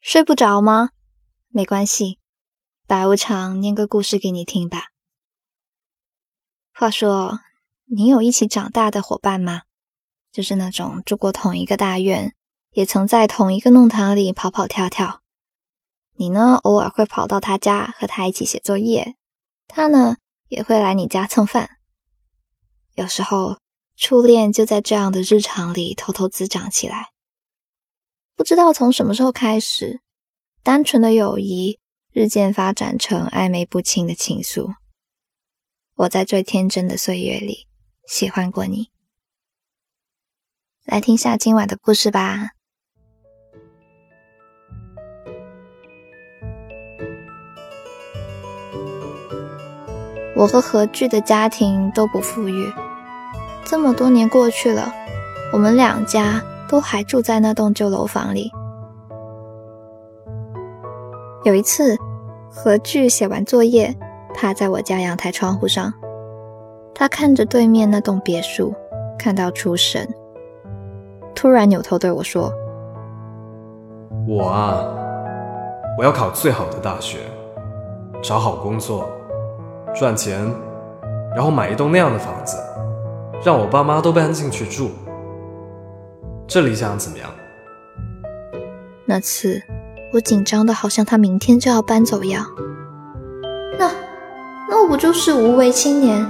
睡不着吗？没关系，白无常念个故事给你听吧。话说，你有一起长大的伙伴吗？就是那种住过同一个大院，也曾在同一个弄堂里跑跑跳跳。你呢，偶尔会跑到他家和他一起写作业，他呢也会来你家蹭饭。有时候，初恋就在这样的日常里偷偷滋长起来。不知道从什么时候开始，单纯的友谊日渐发展成暧昧不清的情愫。我在最天真的岁月里喜欢过你。来听下今晚的故事吧。我和何惧的家庭都不富裕，这么多年过去了，我们两家。都还住在那栋旧楼房里。有一次，何惧写完作业，趴在我家阳台窗户上，他看着对面那栋别墅，看到出神，突然扭头对我说：“我啊，我要考最好的大学，找好工作，赚钱，然后买一栋那样的房子，让我爸妈都搬进去住。”这理想怎么样？那次我紧张的好像他明天就要搬走一样。那那我不就是无为青年？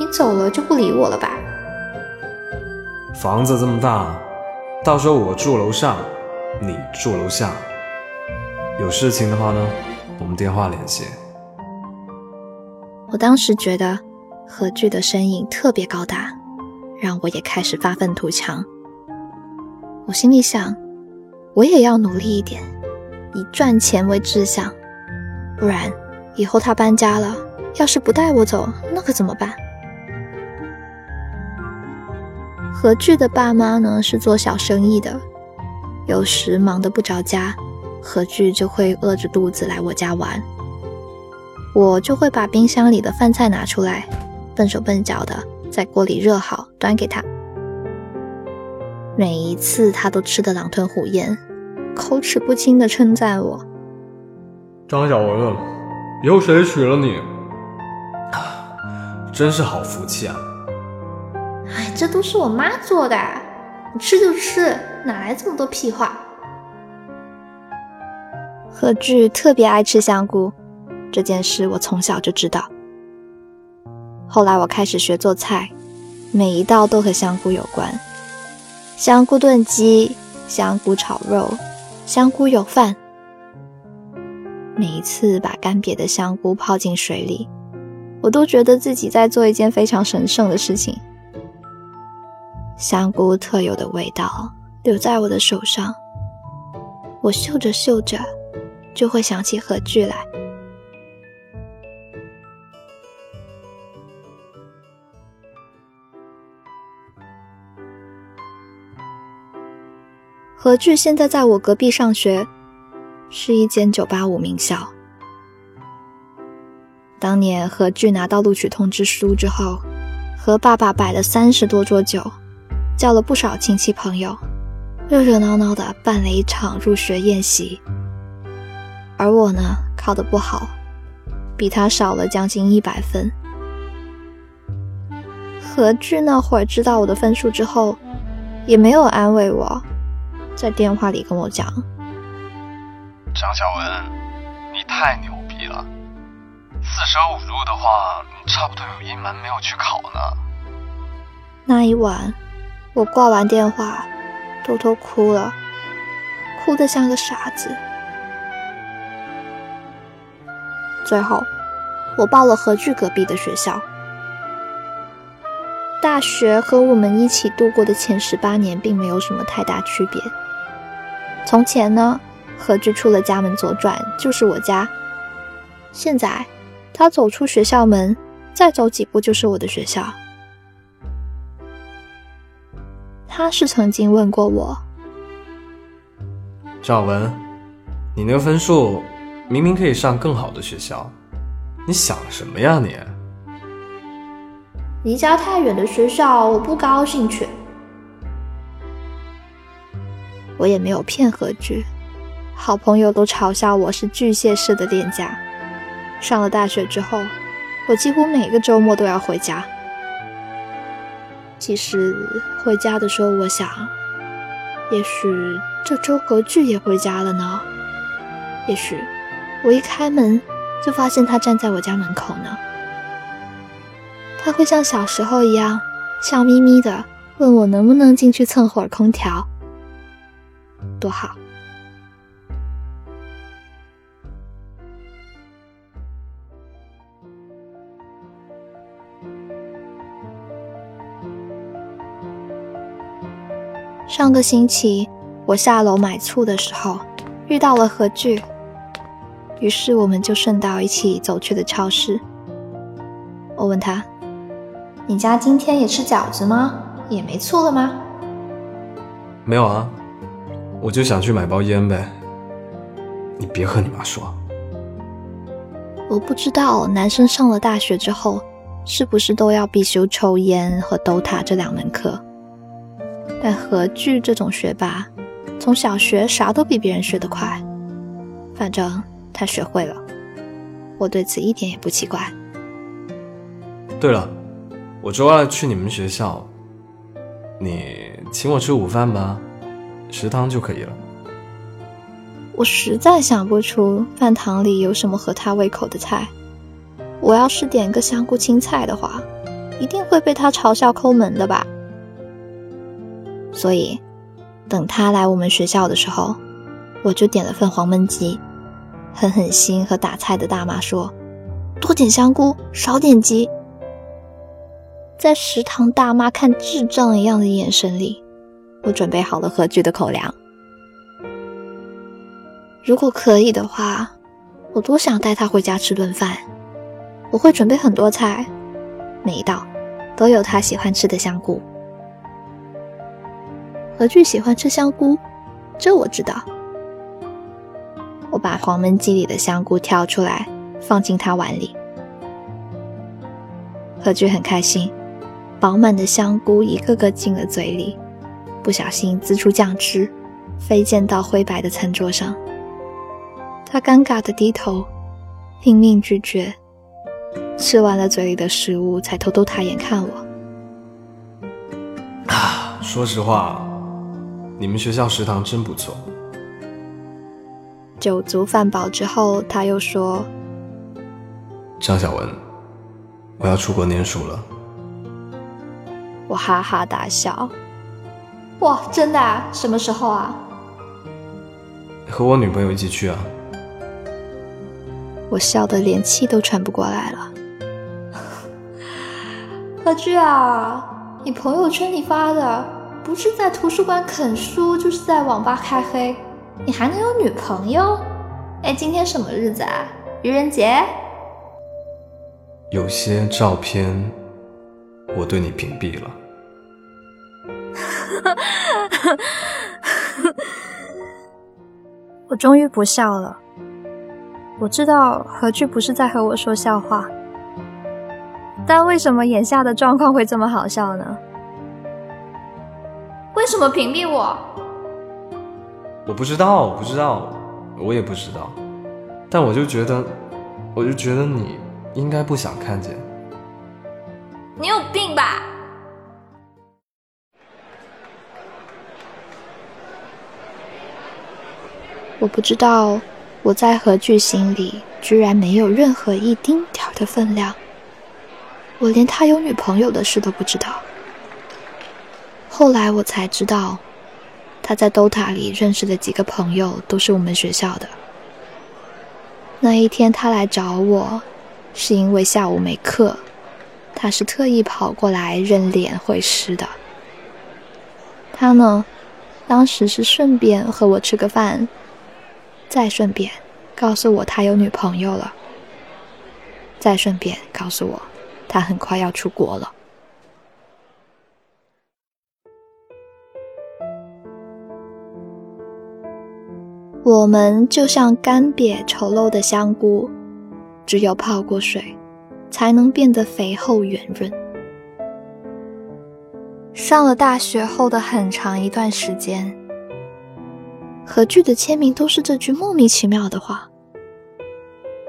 你走了就不理我了吧？房子这么大，到时候我住楼上，你住楼下。有事情的话呢，我们电话联系。我当时觉得何惧的身影特别高大，让我也开始发愤图强。我心里想，我也要努力一点，以赚钱为志向，不然以后他搬家了，要是不带我走，那可怎么办？何惧的爸妈呢是做小生意的，有时忙得不着家，何惧就会饿着肚子来我家玩，我就会把冰箱里的饭菜拿出来，笨手笨脚的在锅里热好，端给他。每一次他都吃得狼吞虎咽，口齿不清地称赞我：“张小文，以后谁娶了你，真是好福气啊！”哎，这都是我妈做的，你吃就吃，哪来这么多屁话？何惧特别爱吃香菇，这件事我从小就知道。后来我开始学做菜，每一道都和香菇有关。香菇炖鸡、香菇炒肉、香菇油饭。每一次把干瘪的香菇泡进水里，我都觉得自己在做一件非常神圣的事情。香菇特有的味道留在我的手上，我嗅着嗅着，就会想起何惧来。何惧现在在我隔壁上学，是一间九八五名校。当年何惧拿到录取通知书之后，和爸爸摆了三十多桌酒，叫了不少亲戚朋友，热热闹闹的办了一场入学宴席。而我呢，考得不好，比他少了将近一百分。何惧那会儿知道我的分数之后，也没有安慰我。在电话里跟我讲：“张小文，你太牛逼了！四舍五入的话，你差不多有一门没有去考呢。”那一晚，我挂完电话，偷偷哭了，哭得像个傻子。最后，我报了何惧隔壁的学校。大学和我们一起度过的前十八年，并没有什么太大区别。从前呢，何惧出了家门左转就是我家。现在，他走出学校门，再走几步就是我的学校。他是曾经问过我：“赵文，你那个分数明明可以上更好的学校，你想什么呀你？”离家太远的学校，我不高兴去。我也没有骗何惧，好朋友都嘲笑我是巨蟹式的恋家。上了大学之后，我几乎每个周末都要回家。其实回家的时候，我想，也许这周何惧也回家了呢。也许我一开门就发现他站在我家门口呢。他会像小时候一样笑眯眯的问我能不能进去蹭会儿空调，多好。上个星期，我下楼买醋的时候遇到了何惧，于是我们就顺道一起走去了超市。我问他：“你家今天也吃饺子吗？也没醋了吗？”“没有啊，我就想去买包烟呗。”“你别和你妈说。”我不知道男生上了大学之后是不是都要必修抽烟和 DOTA 这两门课。但何惧这种学霸，从小学啥都比别人学得快，反正他学会了，我对此一点也不奇怪。对了，我周二去你们学校，你请我吃午饭吧，食堂就可以了。我实在想不出饭堂里有什么合他胃口的菜，我要是点个香菇青菜的话，一定会被他嘲笑抠门的吧。所以，等他来我们学校的时候，我就点了份黄焖鸡，狠狠心和打菜的大妈说：“多点香菇，少点鸡。”在食堂大妈看智障一样的眼神里，我准备好了何惧的口粮。如果可以的话，我多想带他回家吃顿饭。我会准备很多菜，每一道都有他喜欢吃的香菇。何惧喜欢吃香菇，这我知道。我把黄焖鸡里的香菇挑出来，放进他碗里。何惧很开心，饱满的香菇一个个进了嘴里，不小心滋出酱汁，飞溅到灰白的餐桌上。他尴尬的低头，拼命拒绝，吃完了嘴里的食物，才偷偷抬眼看我。啊，说实话。你们学校食堂真不错。酒足饭饱之后，他又说：“张小文，我要出国念书了。”我哈哈大笑：“哇，真的？啊？什么时候啊？”和我女朋友一起去啊！我笑得连气都喘不过来了。何惧啊，你朋友圈里发的。不是在图书馆啃书，就是在网吧开黑，你还能有女朋友？哎，今天什么日子啊？愚人节？有些照片我对你屏蔽了。我终于不笑了。我知道何惧不是在和我说笑话，但为什么眼下的状况会这么好笑呢？为什么屏蔽我？我不知道，我不知道，我也不知道。但我就觉得，我就觉得你应该不想看见。你有病吧？我不知道，我在何惧心里居然没有任何一丁点的分量。我连他有女朋友的事都不知道。后来我才知道，他在 DOTA 里认识的几个朋友都是我们学校的。那一天他来找我，是因为下午没课，他是特意跑过来认脸会师的。他呢，当时是顺便和我吃个饭，再顺便告诉我他有女朋友了，再顺便告诉我他很快要出国了。我们就像干瘪丑陋的香菇，只有泡过水，才能变得肥厚圆润。上了大学后的很长一段时间，何惧的签名都是这句莫名其妙的话。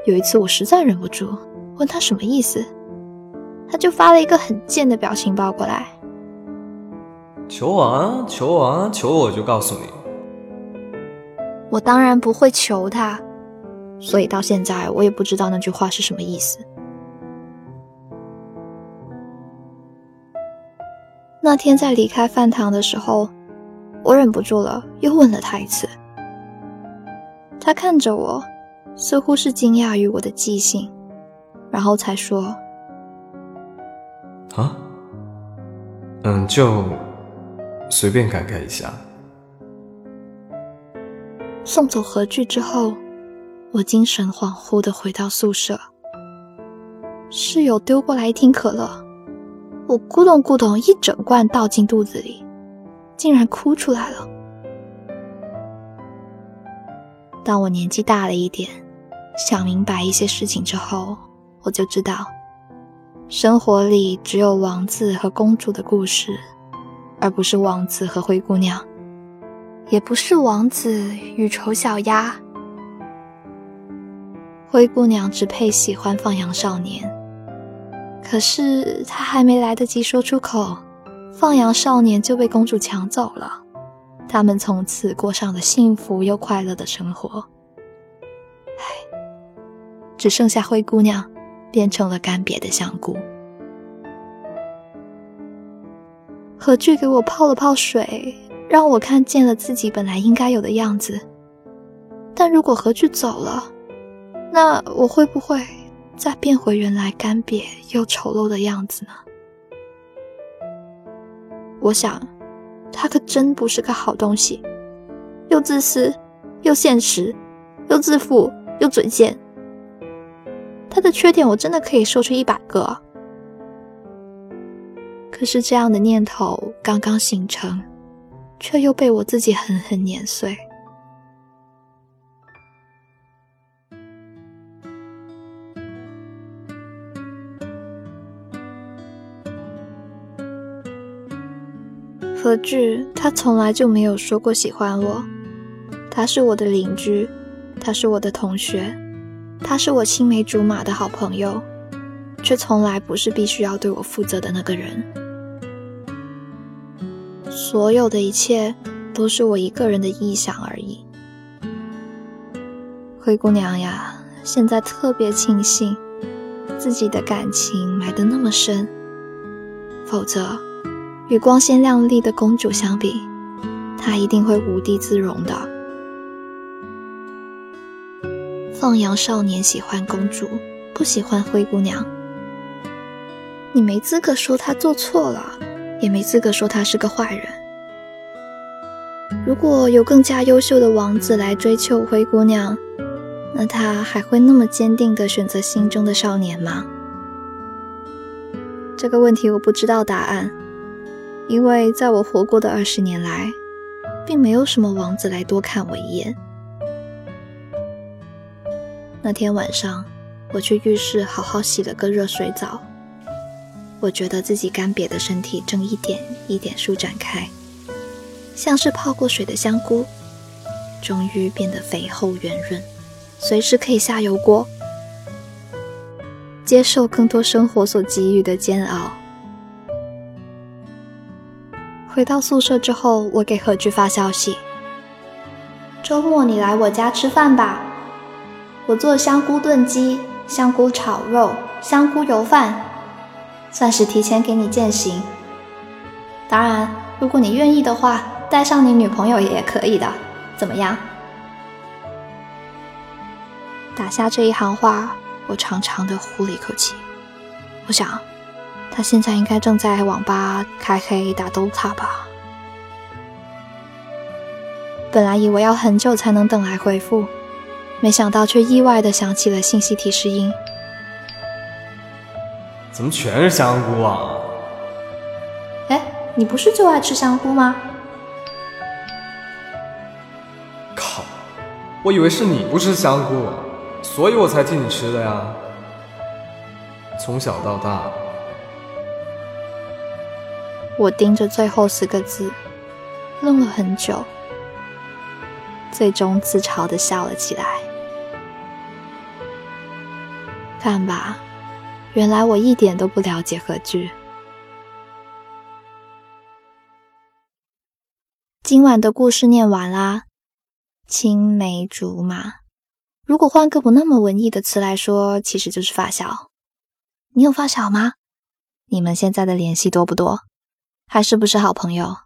有一次我实在忍不住问他什么意思，他就发了一个很贱的表情包过来。求我啊，求我啊，求我就告诉你。我当然不会求他，所以到现在我也不知道那句话是什么意思。那天在离开饭堂的时候，我忍不住了，又问了他一次。他看着我，似乎是惊讶于我的记性，然后才说：“啊，嗯，就随便改改一下。”送走何惧之后，我精神恍惚的回到宿舍。室友丢过来一听可乐，我咕咚咕咚一整罐倒进肚子里，竟然哭出来了。当我年纪大了一点，想明白一些事情之后，我就知道，生活里只有王子和公主的故事，而不是王子和灰姑娘。也不是王子与丑小鸭，灰姑娘只配喜欢放羊少年。可是她还没来得及说出口，放羊少年就被公主抢走了。他们从此过上了幸福又快乐的生活。唉，只剩下灰姑娘变成了干瘪的香菇。何惧给我泡了泡水。让我看见了自己本来应该有的样子，但如果何惧走了，那我会不会再变回原来干瘪又丑陋的样子呢？我想，他可真不是个好东西，又自私，又现实，又自负，又嘴贱。他的缺点我真的可以说出一百个，可是这样的念头刚刚形成。却又被我自己狠狠碾碎。何惧，他从来就没有说过喜欢我。他是我的邻居，他是我的同学，他是我青梅竹马的好朋友，却从来不是必须要对我负责的那个人。所有的一切都是我一个人的臆想而已。灰姑娘呀，现在特别庆幸自己的感情埋得那么深，否则与光鲜亮丽的公主相比，她一定会无地自容的。放羊少年喜欢公主，不喜欢灰姑娘，你没资格说他做错了。也没资格说他是个坏人。如果有更加优秀的王子来追求灰姑娘，那他还会那么坚定地选择心中的少年吗？这个问题我不知道答案，因为在我活过的二十年来，并没有什么王子来多看我一眼。那天晚上，我去浴室好好洗了个热水澡。我觉得自己干瘪的身体正一点一点舒展开，像是泡过水的香菇，终于变得肥厚圆润，随时可以下油锅，接受更多生活所给予的煎熬。回到宿舍之后，我给何惧发消息：“周末你来我家吃饭吧，我做香菇炖鸡、香菇炒肉、香菇油饭。”算是提前给你践行。当然，如果你愿意的话，带上你女朋友也可以的。怎么样？打下这一行话，我长长的呼了一口气。我想，他现在应该正在网吧开黑打 DOTA 吧。本来以为要很久才能等来回复，没想到却意外的响起了信息提示音。怎么全是香菇啊？哎，你不是就爱吃香菇吗？靠！我以为是你不吃香菇，所以我才替你吃的呀。从小到大，我盯着最后四个字，愣了很久。最终自嘲的笑了起来。看吧，原来我一点都不了解何惧。今晚的故事念完啦，青梅竹马。如果换个不那么文艺的词来说，其实就是发小。你有发小吗？你们现在的联系多不多？还是不是好朋友？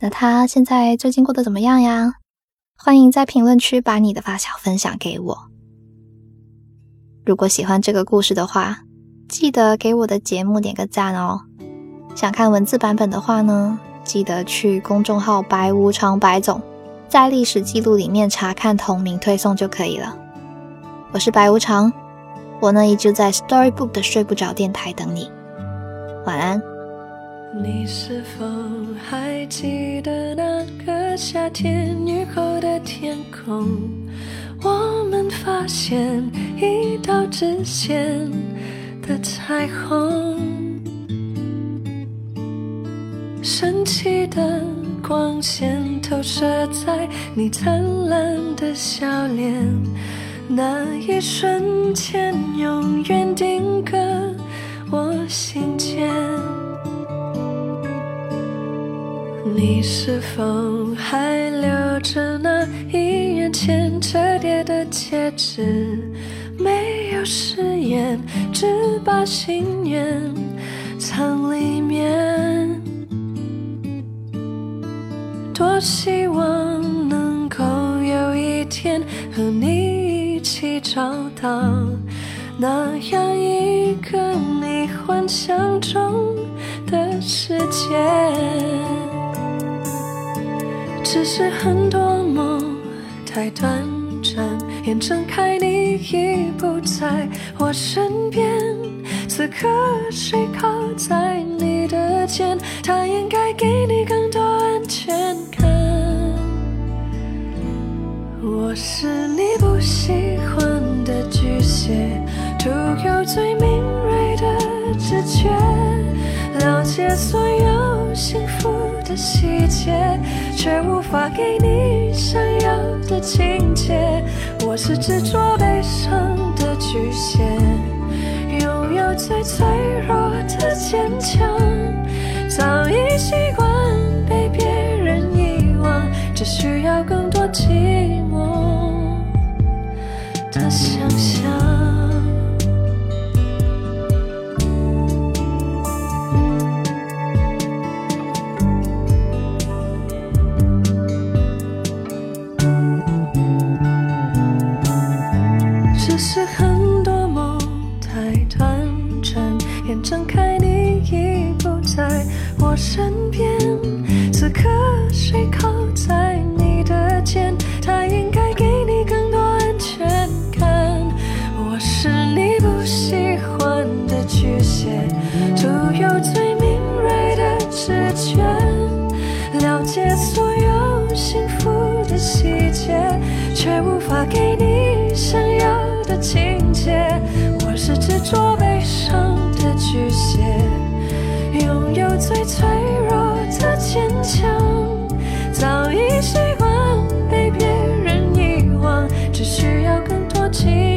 那他现在最近过得怎么样呀？欢迎在评论区把你的发小分享给我。如果喜欢这个故事的话，记得给我的节目点个赞哦。想看文字版本的话呢？记得去公众号“白无常白总”在历史记录里面查看同名推送就可以了。我是白无常，我呢一直在 Storybook 的睡不着电台等你。晚安。你是否还记得那个夏天雨后的天空？我们发现一道直线的彩虹。神奇的光线投射在你灿烂的笑脸，那一瞬间永远定格我心间。你是否还留着那一元钱折叠的戒指？没有誓言，只把心愿藏里面。多希望能够有一天和你一起找到那样一个你幻想中的世界。只是很多梦太短暂，眼睁开你已不在我身边，此刻谁靠在你的肩，他应该给你更多安全感。我是你不喜欢的巨蟹，独有最敏锐的直觉，了解所有幸福的细节，却无法给你想要的情节。我是执着悲伤的巨蟹，拥有最脆弱的坚强，身边，此刻谁靠在你的肩，他应该给你更多安全感。我是你不喜欢的巨蟹，独有最敏锐的直觉，了解所有幸福的细节，却无法给你想要的情节。我是执着悲伤的巨蟹，拥有最脆。情